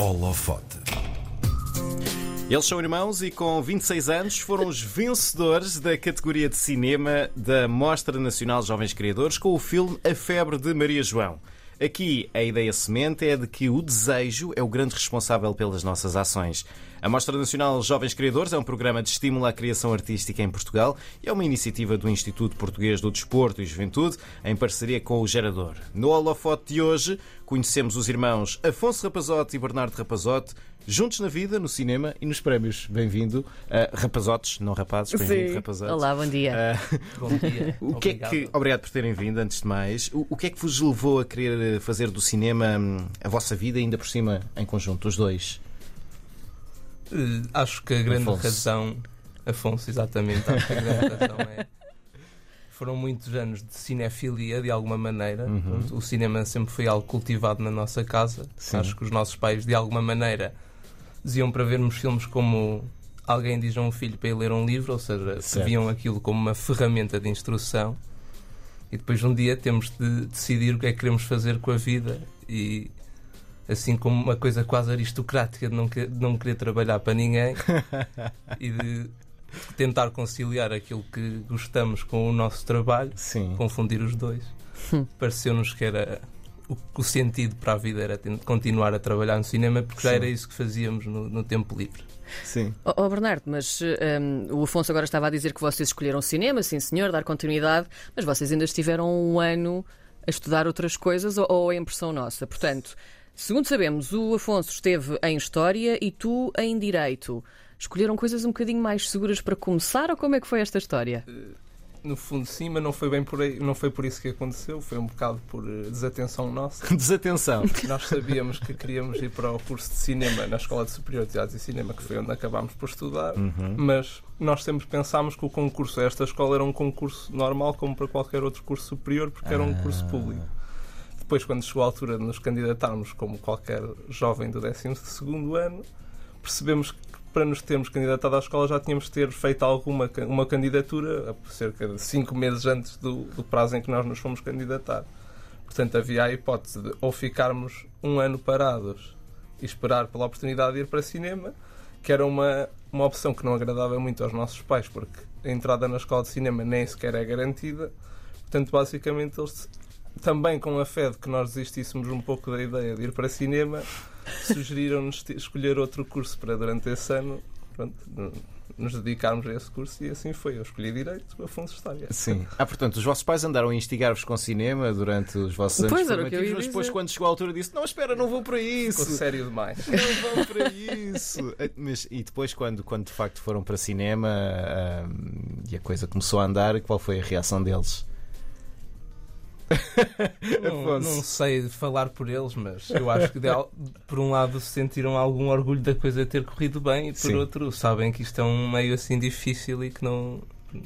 Holofote. Eles são irmãos e com 26 anos foram os vencedores da categoria de cinema da Mostra Nacional Jovens Criadores com o filme A Febre de Maria João. Aqui a ideia semente é de que o desejo é o grande responsável pelas nossas ações. A Mostra Nacional Jovens Criadores é um programa de estímulo à criação artística em Portugal e é uma iniciativa do Instituto Português do Desporto e Juventude em parceria com o Gerador. No holofote de hoje conhecemos os irmãos Afonso Rapazote e Bernardo Rapazote juntos na vida, no cinema e nos prémios. Bem-vindo, uh, rapazotes, não rapazes, bem-vindo, rapazotes. Olá, bom dia. Uh, bom dia. o que obrigado. É que, obrigado por terem vindo, antes de mais. O, o, que é que vos levou a querer fazer do cinema hum, a vossa vida, ainda por cima, em conjunto, os dois? Uh, acho que a grande Afonso. razão. Afonso, exatamente. Acho que a grande razão é. Foram muitos anos de cinefilia, de alguma maneira. Uhum. O cinema sempre foi algo cultivado na nossa casa. Sim. Acho que os nossos pais, de alguma maneira, diziam para vermos filmes como alguém diz a um filho para ele ler um livro, ou seja, certo. viam aquilo como uma ferramenta de instrução. E depois um dia temos de decidir o que é que queremos fazer com a vida e assim como uma coisa quase aristocrática de não, que, de não querer trabalhar para ninguém e de tentar conciliar aquilo que gostamos com o nosso trabalho, Sim. confundir os dois. Pareceu-nos que era o, o, sentido para a vida era continuar a trabalhar no cinema porque Sim. já era isso que fazíamos no, no tempo livre. Sim. Oh, oh Bernardo, mas um, o Afonso agora estava a dizer que vocês escolheram cinema, sim senhor, dar continuidade, mas vocês ainda estiveram um ano a estudar outras coisas ou, ou é impressão nossa? Portanto, segundo sabemos, o Afonso esteve em História e tu em Direito. Escolheram coisas um bocadinho mais seguras para começar ou como é que foi esta história? Uh no fundo sim, mas não foi bem por aí, não foi por isso que aconteceu, foi um bocado por eh, desatenção nossa. desatenção. Nós sabíamos que queríamos ir para o curso de cinema na Escola de Superior de Artes e Cinema, que foi onde acabámos por estudar, uhum. mas nós sempre pensámos que o concurso a esta escola era um concurso normal como para qualquer outro curso superior, porque era um ah. curso público. Depois, quando chegou a altura de nos candidatarmos como qualquer jovem do 12 ano, percebemos que para nos termos candidatado à escola já tínhamos de ter feito alguma uma candidatura cerca de cinco meses antes do, do, prazo em que nós nos fomos candidatar. Portanto, havia a hipótese de ou ficarmos um ano parados e esperar pela oportunidade de ir para cinema, que era uma, uma opção que não agradava muito aos nossos pais, porque a entrada na escola de cinema nem sequer é garantida. Portanto, basicamente, eles também com a fé de que nós desistíssemos um pouco da ideia de ir para cinema, sugeriram-nos escolher outro curso para durante esse ano pronto, nos dedicarmos a esse curso e assim foi. Eu escolhi Direito, Afonso História. Sim. Ah, portanto, os vossos pais andaram a instigar-vos com cinema durante os vossos anos formativos, mas depois, quando chegou a altura, disse: Não, espera, não vou para isso. Ficou sério demais. Não vão para isso. Ah, mas, e depois, quando, quando de facto foram para cinema um, e a coisa começou a andar, qual foi a reação deles? não, não, sei falar por eles, mas eu acho que de, por um lado sentiram algum orgulho da coisa ter corrido bem e por Sim. outro sabem que isto é um meio assim difícil e que não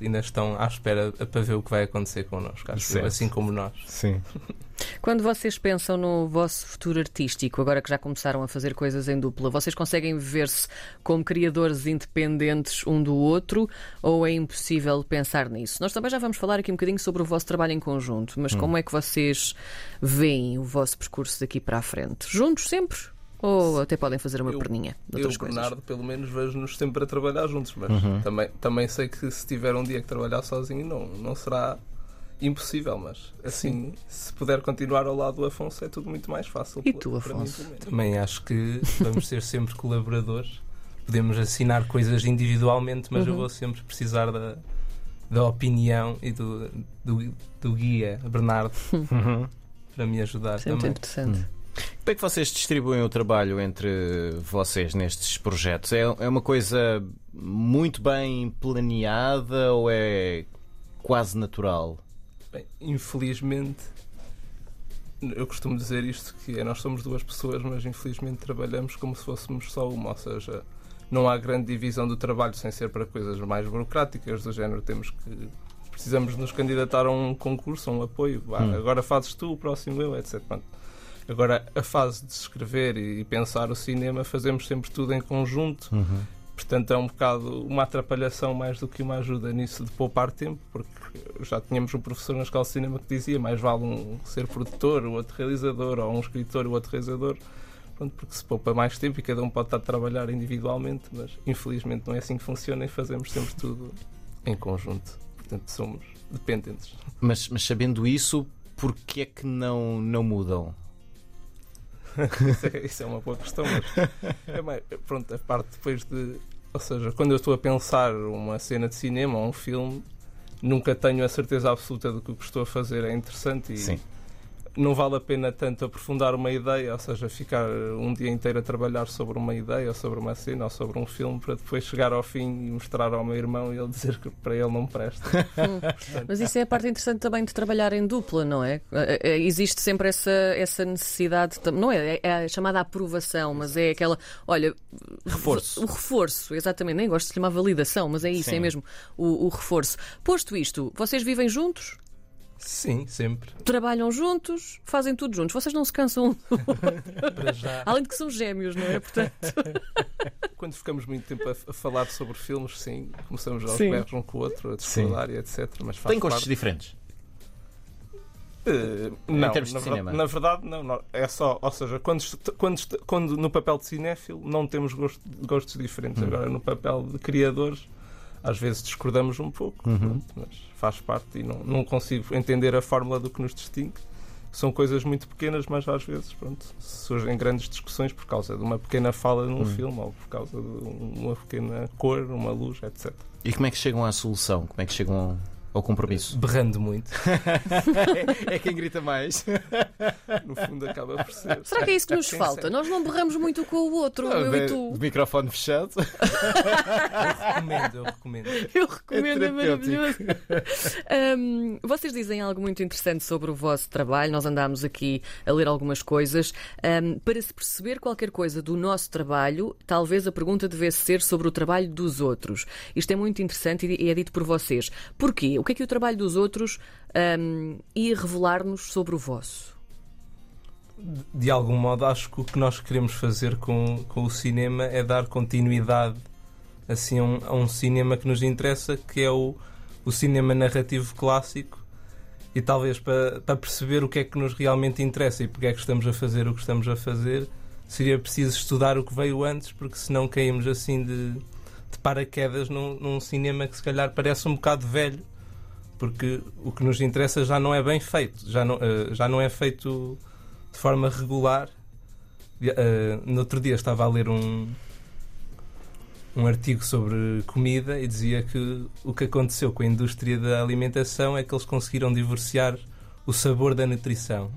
ainda estão à espera para ver o que vai acontecer connosco, acho assim como nós. Sim. Quando vocês pensam no vosso futuro artístico, agora que já começaram a fazer coisas em dupla, vocês conseguem ver-se como criadores independentes um do outro ou é impossível pensar nisso? Nós também já vamos falar aqui um bocadinho sobre o vosso trabalho em conjunto, mas hum. como é que vocês veem o vosso percurso daqui para a frente? Juntos sempre? Ou até podem fazer uma eu, perninha de outras eu, coisas? Bernardo, pelo menos vejo-nos sempre a trabalhar juntos, mas uhum. também, também sei que se tiver um dia que trabalhar sozinho não, não será impossível, mas assim, Sim. se puder continuar ao lado do Afonso, é tudo muito mais fácil. E tu, Afonso? Mim, também acho que vamos ser sempre colaboradores. Podemos assinar coisas individualmente, mas uhum. eu vou sempre precisar da, da opinião e do, do, do guia, Bernardo, uhum. para me ajudar sempre também. interessante. Uhum. Como é que vocês distribuem o trabalho entre vocês nestes projetos? É, é uma coisa muito bem planeada ou é quase natural? Bem, infelizmente, eu costumo dizer isto que é, nós somos duas pessoas, mas infelizmente trabalhamos como se fôssemos só uma, ou seja, não há grande divisão do trabalho sem ser para coisas mais burocráticas do género temos que precisamos nos candidatar a um concurso, a um apoio, hum. agora fazes tu, o próximo eu, etc. Pronto. Agora, a fase de escrever e pensar o cinema, fazemos sempre tudo em conjunto. Uhum. Portanto, é um bocado uma atrapalhação mais do que uma ajuda nisso de poupar tempo, porque já tínhamos um professor na escola de cinema que dizia mais vale um ser produtor, o outro realizador, ou um escritor, o outro realizador, pronto, porque se poupa mais tempo e cada um pode estar a trabalhar individualmente, mas infelizmente não é assim que funciona e fazemos sempre tudo em conjunto. Portanto, somos dependentes. Mas, mas sabendo isso, porquê é que não, não mudam? isso, é, isso, é, uma boa questão, mas é mais, pronto, a parte depois de. Ou seja, quando eu estou a pensar uma cena de cinema ou um filme, nunca tenho a certeza absoluta de que o que estou a fazer é interessante e, Sim não vale a pena tanto aprofundar uma ideia, ou seja, ficar um dia inteiro a trabalhar sobre uma ideia, ou sobre uma cena, ou sobre um filme, para depois chegar ao fim e mostrar ao meu irmão e ele dizer que para ele não presta. Portanto... Mas isso é a parte interessante também de trabalhar em dupla, não é? Eh, eh, existe sempre essa, essa necessidade, não é? É a chamada aprovação, mas é aquela, olha, reforço. O reforço, exatamente, nem gosto de chamar validação, mas é isso, é Sim. é mesmo o, o reforço. Posto isto, vocês vivem juntos? Sim, sempre. Trabalham juntos, fazem tudo juntos. Vocês não se cansam Para já. Além de que são gêmeos, não é? Portanto... Quando ficamos muito tempo a, a falar sobre filmes, sim, começamos aos berros um com o outro, a discordar e etc. Mas Tem gostos parte... diferentes? Uh, não, em termos de na, cinema. na verdade, não, não, É só, ou seja, quando, quando, quando no papel de cinéfilo não temos gosto, gostos diferentes. Hum. Agora, no papel de criadores, às vezes discordamos um pouco, uhum. pronto, mas faz parte e não, não consigo entender a fórmula do que nos distingue. São coisas muito pequenas, mas às vezes pronto, surgem grandes discussões por causa de uma pequena fala num uhum. filme ou por causa de uma pequena cor, uma luz, etc. E como é que chegam à solução? Como é que chegam ao compromisso? Berrando muito. é, é quem grita mais. No fundo acaba por ser. Será que é isso que nos falta? Nós não berramos muito com o outro, eu e tu. O microfone fechado. eu recomendo, eu recomendo. Eu recomendo, é, é maravilhoso. Um, vocês dizem algo muito interessante sobre o vosso trabalho. Nós andámos aqui a ler algumas coisas. Um, para se perceber qualquer coisa do nosso trabalho, talvez a pergunta devesse ser sobre o trabalho dos outros. Isto é muito interessante e é dito por vocês. Porquê? Que é que o trabalho dos outros um, ia revelar-nos sobre o vosso? De algum modo, acho que o que nós queremos fazer com, com o cinema é dar continuidade assim, a, um, a um cinema que nos interessa, que é o, o cinema narrativo clássico, e talvez para, para perceber o que é que nos realmente interessa e porque é que estamos a fazer o que estamos a fazer, seria preciso estudar o que veio antes, porque senão caímos assim de, de paraquedas num, num cinema que se calhar parece um bocado velho porque o que nos interessa já não é bem feito, já não, uh, já não é feito de forma regular. Uh, no outro dia estava a ler um, um artigo sobre comida e dizia que o que aconteceu com a indústria da alimentação é que eles conseguiram divorciar o sabor da nutrição.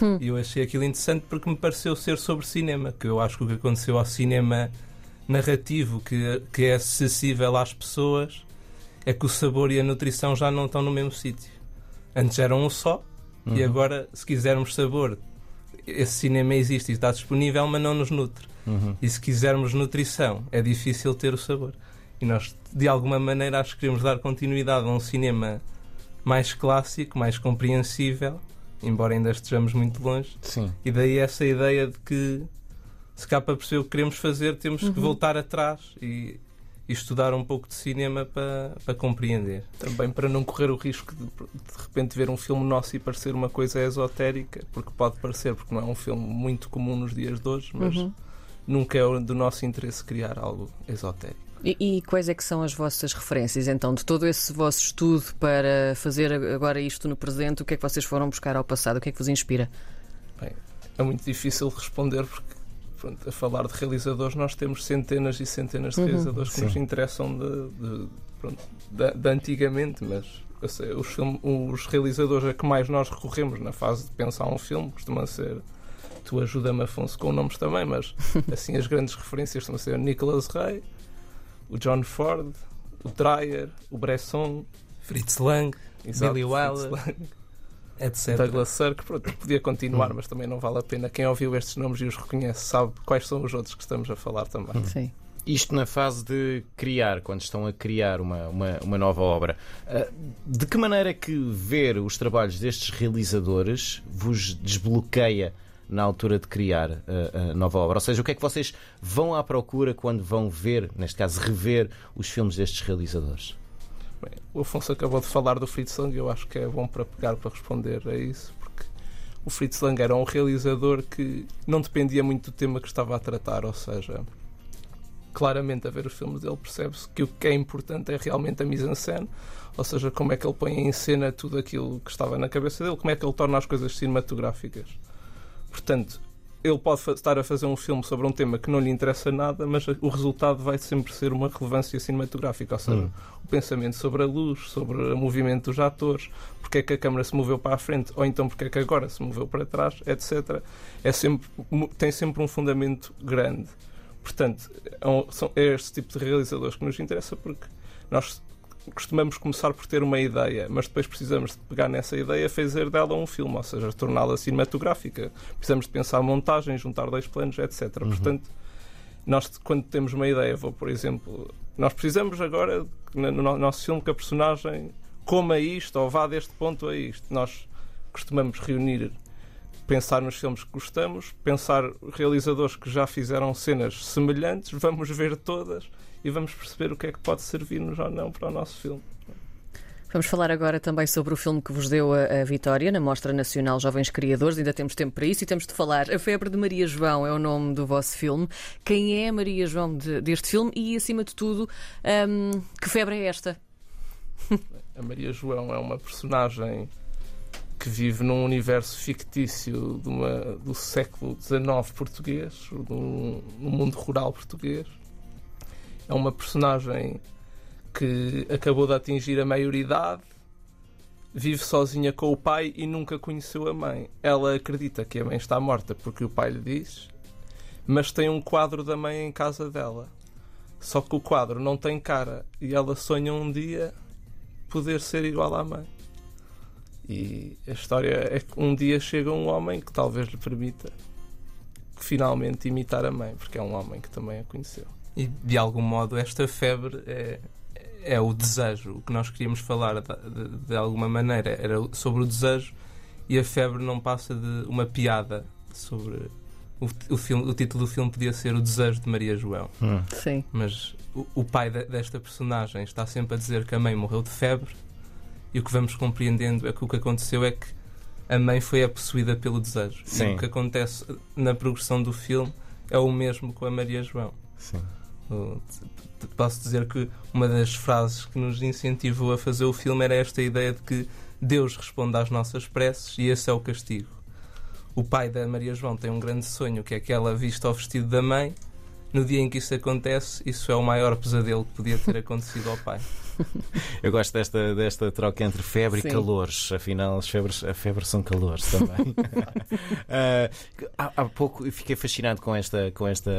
Hum. E eu achei aquilo interessante porque me pareceu ser sobre cinema, que eu acho que o que aconteceu ao cinema narrativo, que, que é acessível às pessoas, é que o sabor e a nutrição já não estão no mesmo sítio. Antes eram um só uhum. e agora, se quisermos sabor, esse cinema existe e está disponível, mas não nos nutre. Uhum. E se quisermos nutrição, é difícil ter o sabor. E nós, de alguma maneira, acho que queremos dar continuidade a um cinema mais clássico, mais compreensível, embora ainda estejamos muito longe. Sim. E daí essa ideia de que, se cá para perceber o que queremos fazer, temos uhum. que voltar atrás e e estudar um pouco de cinema para, para compreender. Também para não correr o risco de de repente ver um filme nosso e parecer uma coisa esotérica, porque pode parecer, porque não é um filme muito comum nos dias de hoje, mas uhum. nunca é do nosso interesse criar algo esotérico. E, e, quais é que são as vossas referências, então, de todo esse vosso estudo para fazer agora isto no presente? O que é que vocês foram buscar ao passado? O que é que vos inspira? Bem, é muito difícil responder porque pronto, a falar de realizadores, nós temos centenas e centenas de uhum, realizadores que nos interessam de, de, pronto, de, de antigamente, mas sei, os, film, os realizadores a que mais nós recorremos na fase de pensar um filme costuma ser. Tu ajuda-me, Afonso, com nomes também, mas assim as grandes referências costumam ser o Nicholas Ray, o John Ford, o Dreyer, o Bresson, Fritz Lang, Exato, Billy Wilder etc. Douglas Sirk, pronto, podia continuar, hum. mas também não vale a pena. Quem ouviu estes nomes e os reconhece sabe quais são os outros que estamos a falar também. Hum. Sim. Isto na fase de criar, quando estão a criar uma, uma, uma, nova obra. Ah, de que maneira é que ver os trabalhos destes realizadores vos desbloqueia na altura de criar a, a, nova obra? Ou seja, o que é que vocês vão à procura quando vão ver, neste caso, rever os filmes destes realizadores? Bem, o Afonso acabou de falar do Fritz Lang, eu acho que é bom para pegar para responder a isso, porque o Fritz Lang era um realizador que não dependia muito do tema que estava a tratar, ou seja, claramente a ver os filmes dele percebe-se que o que é importante é realmente a mise-en-scène, ou seja, como é que ele põe em cena tudo aquilo que estava na cabeça dele, como é que ele torna as coisas cinematográficas. Portanto, ele pode estar a fazer um filme sobre um tema que não lhe interessa nada, mas o resultado vai sempre ser uma relevância cinematográfica, ou seja, hum. o pensamento sobre a luz, sobre o movimento dos atores, porque é que a câmera se moveu para a frente, ou então porque é que agora se moveu para trás, etc. É sempre, tem sempre um fundamento grande. Portanto, é, é este tipo de realizadores que nos interessa porque nós costumamos começar por ter uma ideia, mas depois precisamos de pegar nessa ideia e fazer dela um filme, ou seja, torná-la cinematográfica. Precisamos de pensar montagem, juntar dois planos, etc. Uhum. Portanto, nós, quando temos uma ideia, vou, por exemplo, nós precisamos agora, no nosso filme, que a personagem coma isto ou vá deste ponto a isto. Nós costumamos reunir pensar nos filmes que gostamos, pensar realizadores que já fizeram cenas semelhantes, vamos ver todas e vamos perceber o que é que pode servir-nos ou não para o nosso filme. Vamos falar agora também sobre o filme que vos deu a, a, vitória na Mostra Nacional Jovens Criadores. Ainda temos tempo para isso e temos de falar. A Febre de Maria João é o nome do vosso filme. Quem é a Maria João de, deste filme e, acima de tudo, um, que febre é esta? A Maria João é uma personagem que vive num universo fictício uma, do século XIX português, no mundo rural português é uma personagem que acabou de atingir a maioridade, vive sozinha com o pai e nunca conheceu a mãe. Ela acredita que a mãe está morta porque o pai lhe diz, mas tem um quadro da mãe em casa dela. Só que o quadro não tem cara e ela sonha um dia poder ser igual à mãe. E a história é que um dia chega um homem que talvez lhe permita finalmente imitar a mãe, porque é um homem que também a conheceu. E de algum modo esta febre é, é o desejo. O que nós queríamos falar de, de, de, alguma maneira era sobre o desejo e a febre não passa de uma piada sobre o, o, filme, o título do filme podia ser O Desejo de Maria João. Hum. Sim. Mas o, o pai de, desta personagem está sempre a dizer que a mãe morreu de febre e o que vamos compreendendo é que o que aconteceu é que a mãe foi possuída pelo desejo. Sim. E o que acontece na progressão do filme é o mesmo com a Maria João. Sim. Posso dizer que uma das frases que nos incentivou a fazer o filme era esta ideia de que Deus responde às nossas preces e esse é o castigo. O pai da Maria João tem um grande sonho, que é que ela vista o vestido da mãe. No dia em que isso acontece, isso é o maior pesadelo que podia ter acontecido ao pai. Eu gosto desta, desta troca entre febre Sim. e calores. Afinal, as febres, a febre são calores também. uh, há, há, pouco eu fiquei fascinado com esta, com esta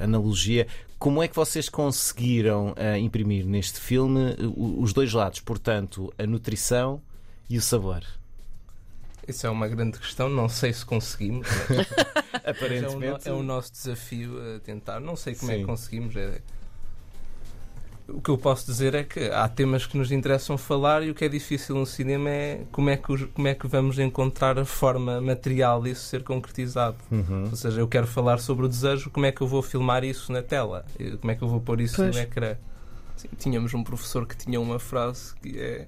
analogia. Como é que vocês conseguiram uh, imprimir neste filme os dois lados? Portanto, a nutrição e o sabor. Isso é uma grande questão, não sei se conseguimos. Aparentemente. É o, é o, nosso desafio a tentar. Não sei como Sim. é que conseguimos. É, o que eu posso dizer é que há temas que nos interessam falar e o que é difícil no cinema é como é que, como é que vamos encontrar a forma material disso ser concretizado. Uhum. Ou seja, eu quero falar sobre o desejo, como é que eu vou filmar isso na tela? Como é que eu vou pôr isso pois. no ecrã? Sim, tínhamos um professor que tinha uma frase que é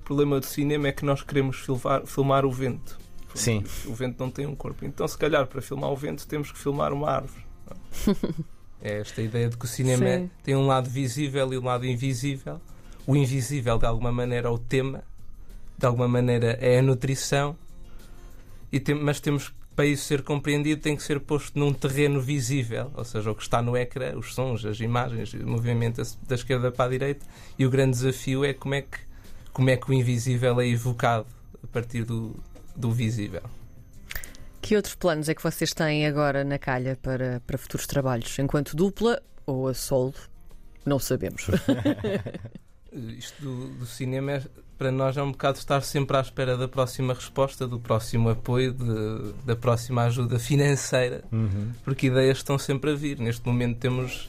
o problema do cinema é que nós queremos filmar, filmar o vento. Sim. O vento não tem um corpo. Então, se calhar, para filmar o vento, temos que filmar uma árvore. É esta ideia de que o cinema Sim. tem um lado visível e um lado invisível. O invisível, de alguma maneira, é o tema, de alguma maneira, é a nutrição, e tem, mas temos para isso ser compreendido tem que ser posto num terreno visível, ou seja, o que está no ecrã, os sons, as imagens, o movimento da esquerda para a direita, e o grande desafio é como é que, como é que o invisível é evocado a partir do, do visível. Que outros planos é que vocês têm agora na calha para, para futuros trabalhos? Enquanto dupla ou a solo? Não sabemos. Isto do, do cinema é, para nós é um bocado estar sempre à espera da próxima resposta, do próximo apoio, de, da próxima ajuda financeira, uhum. porque ideias estão sempre a vir. Neste momento temos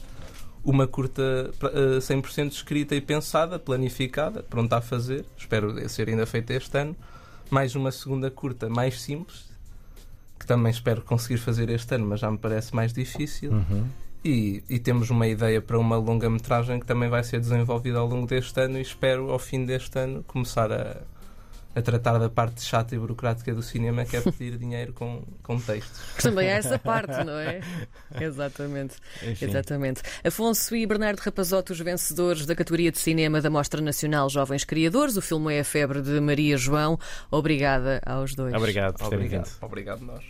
uma curta 100% eh, escrita e pensada, planificada, pronta a fazer, espero ser ainda feita este ano. Mais uma segunda curta mais simples, que também espero conseguir fazer este ano, mas já me parece mais difícil. Uhum. E, e, temos uma ideia para uma longa-metragem que também vai ser desenvolvida ao longo deste ano e espero, ao fim deste ano, começar a, a tratar da parte chata e burocrática do cinema, que é pedir dinheiro com, com textos. Também há essa parte, não é? Exatamente. Enfim. Exatamente. Afonso e Bernardo Rapazoto, os vencedores da categoria de cinema da Mostra Nacional Jovens Criadores. O filme é A Febre de Maria João. Obrigada aos dois. Obrigado por terem Obrigado. Obrigado, nós.